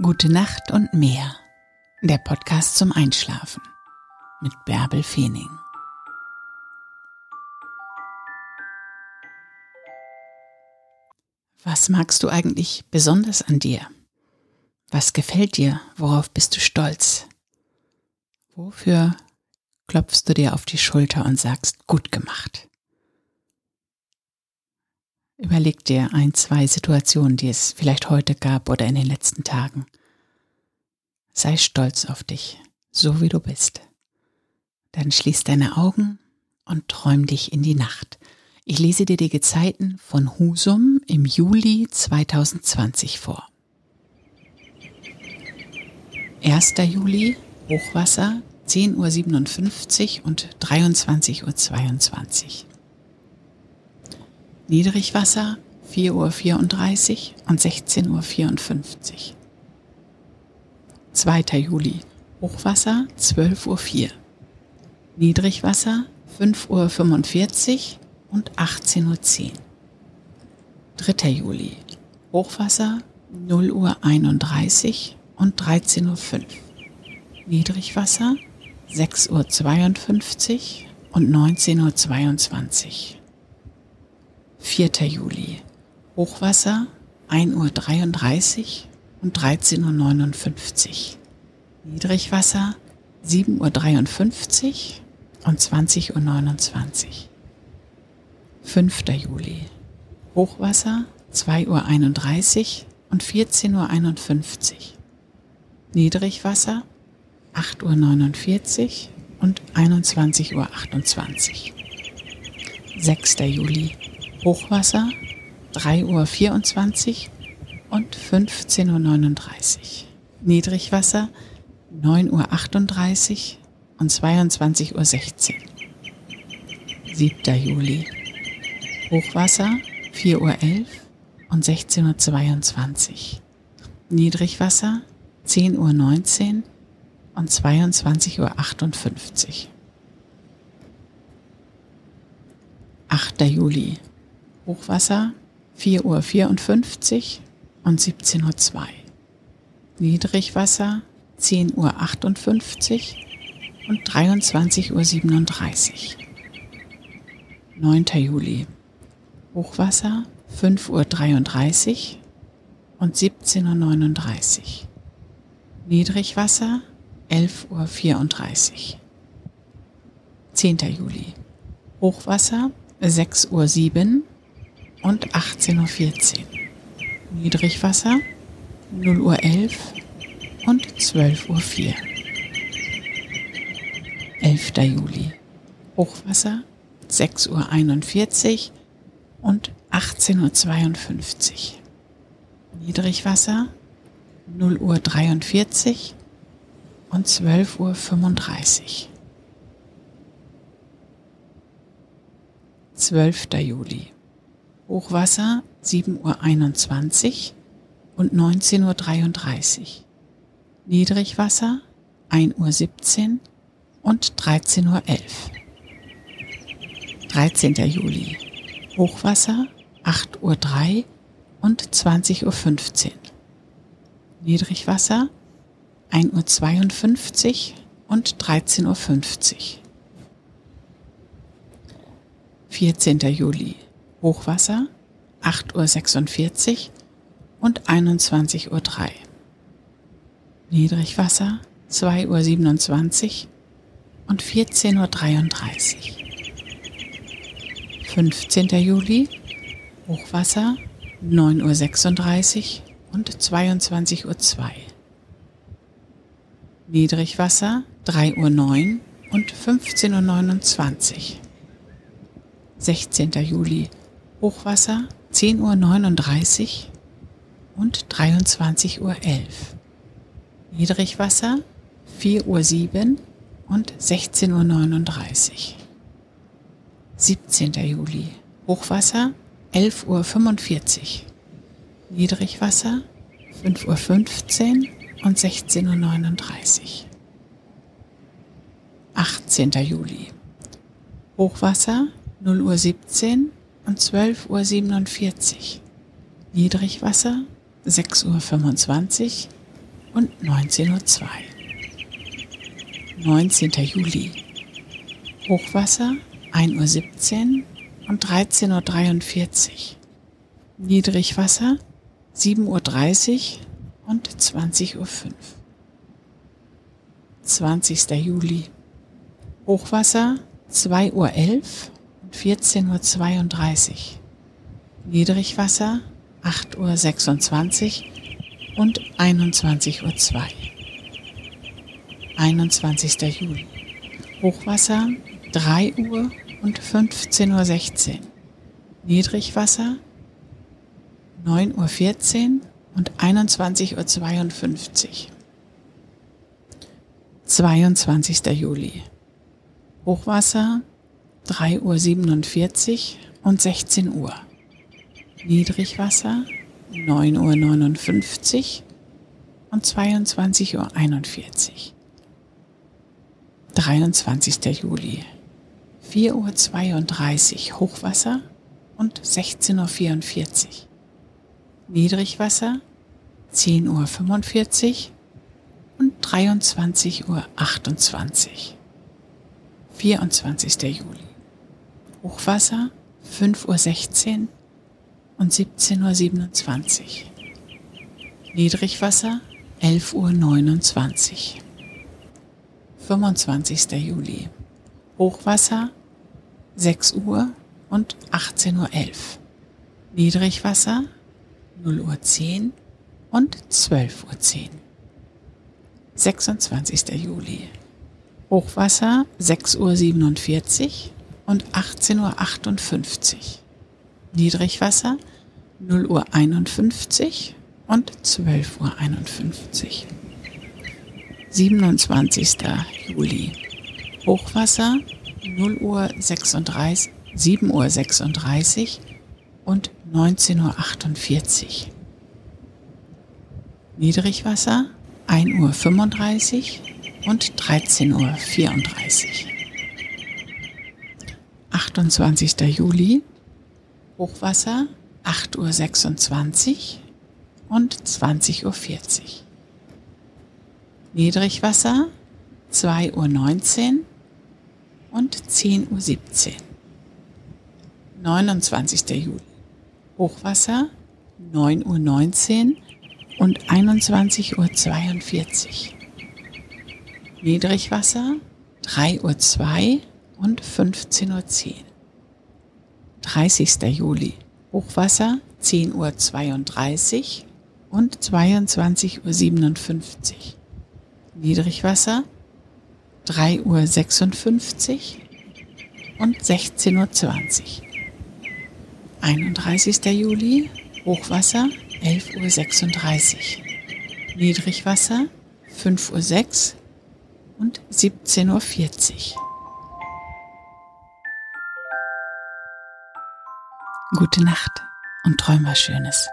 Gute Nacht und mehr. Der Podcast zum Einschlafen mit Bärbel Feening. Was magst du eigentlich besonders an dir? Was gefällt dir? Worauf bist du stolz? Wofür klopfst du dir auf die Schulter und sagst, gut gemacht? Überleg dir ein, zwei Situationen, die es vielleicht heute gab oder in den letzten Tagen. Sei stolz auf dich, so wie du bist. Dann schließ deine Augen und träum dich in die Nacht. Ich lese dir die Gezeiten von Husum im Juli 2020 vor. 1. Juli, Hochwasser, 10.57 Uhr und 23.22 Uhr. Niedrigwasser 4.34 Uhr und 16.54 Uhr. 2. Juli Hochwasser 12.04 Uhr. Niedrigwasser 5.45 Uhr und 18.10 Uhr. 3. Juli Hochwasser 0 Uhr 31 und 13.05 Uhr. Niedrigwasser 6 Uhr 52 und 19.22 Uhr. 4. Juli. Hochwasser 1.33 Uhr und 13.59 Uhr. Niedrigwasser 7.53 Uhr und 20.29 Uhr. 5. Juli. Hochwasser 2.31 Uhr und 14.51 Uhr. Niedrigwasser 8.49 Uhr und 21.28 Uhr. 6. Juli. Hochwasser 3.24 Uhr und 15.39 Uhr. Niedrigwasser 9.38 Uhr und 22.16 Uhr. 7. Juli. Hochwasser 4.11 Uhr und 16.22 Uhr. Niedrigwasser 10.19 Uhr und 22.58 Uhr. 8. Juli. Hochwasser 4.54 Uhr und 17.02 Uhr. Niedrigwasser 10.58 Uhr und 23.37 Uhr. 9. Juli. Hochwasser 5.33 Uhr und 17.39 Uhr. Niedrigwasser 11.34 Uhr. 10. Juli. Hochwasser 6.07 Uhr und 18.14 Uhr. Niedrigwasser 0 Uhr 11 und 12.04 Uhr. 11. Juli. Hochwasser 6.41 Uhr und 18.52 Uhr. Niedrigwasser 0 Uhr 43 und 12.35 Uhr. 12. Juli. Hochwasser 7.21 Uhr und 19.33 Uhr. Niedrigwasser 1.17 Uhr und 13.11 Uhr. 13. Juli. Hochwasser 8.03 Uhr und 20.15 Uhr. Niedrigwasser 1.52 Uhr und 13.50 Uhr. 14. Juli. Hochwasser 8.46 Uhr und 21.03 Uhr. Niedrigwasser 2.27 Uhr und 14.33 Uhr. 15. Juli Hochwasser 9.36 Uhr und 22.02 Uhr. Niedrigwasser 3.09 Uhr und 15.29 Uhr. 16. Juli Hochwasser 10.39 Uhr und 23.11 Uhr. Niedrigwasser 4.07 Uhr und 16.39 Uhr. 17. Juli Hochwasser 11.45 Uhr. Niedrigwasser 5.15 Uhr und 16.39 Uhr. 18. Juli Hochwasser 0 Uhr 17 und 12.47 Uhr. Niedrigwasser 6.25 Uhr und 19.02 Uhr. 19. Juli. Hochwasser 1.17 Uhr und 13.43 Uhr. Niedrigwasser 7.30 Uhr und 20.05 Uhr. 20. Juli. Hochwasser 2.11 Uhr 14.32 Uhr. Niedrigwasser 8.26 Uhr und 21.02 Uhr. 21. Juli. Hochwasser 3 Uhr und 15.16 Uhr. Niedrigwasser 9.14 Uhr und 21.52 Uhr. 22. Juli. Hochwasser 3.47 Uhr und 16 Uhr. Niedrigwasser 9.59 Uhr und 22.41 Uhr. 23. Juli. 4.32 Uhr Hochwasser und 16.44 Uhr. Niedrigwasser 10.45 Uhr und 23.28 Uhr. 24. Juli. Hochwasser 5.16 Uhr und 17.27 Uhr. Niedrigwasser 11.29 Uhr. 25. Juli. Hochwasser 6 Uhr und 18.11 Uhr. Niedrigwasser 0 Uhr 10 und 12 Uhr 10. 26. Juli. Hochwasser 6 Uhr 47 und 18 Uhr 58. Niedrigwasser 0 Uhr 51 und 12 Uhr 51. 27. Juli. Hochwasser 0 Uhr 36, 7 Uhr 36 und 19 Uhr 48. Niedrigwasser 1 Uhr 35 und 13 Uhr 34. 28. Juli Hochwasser 8 Uhr 26 und 20 Uhr 40. Niedrigwasser 2 Uhr 19 und 10 Uhr 17. 29. Juli. Hochwasser 9 Uhr 19 und 21 Uhr 42. Niedrigwasser 3 Uhr 2 und 15 Uhr 10. 30. Juli. Hochwasser 10 Uhr 32 und 22 Uhr 57. Niedrigwasser 3 Uhr 56 und 16 Uhr 20. 31. Juli Hochwasser 11 Uhr 36. Niedrigwasser 5 Uhr 6 und 17 Uhr Gute Nacht und träum was Schönes.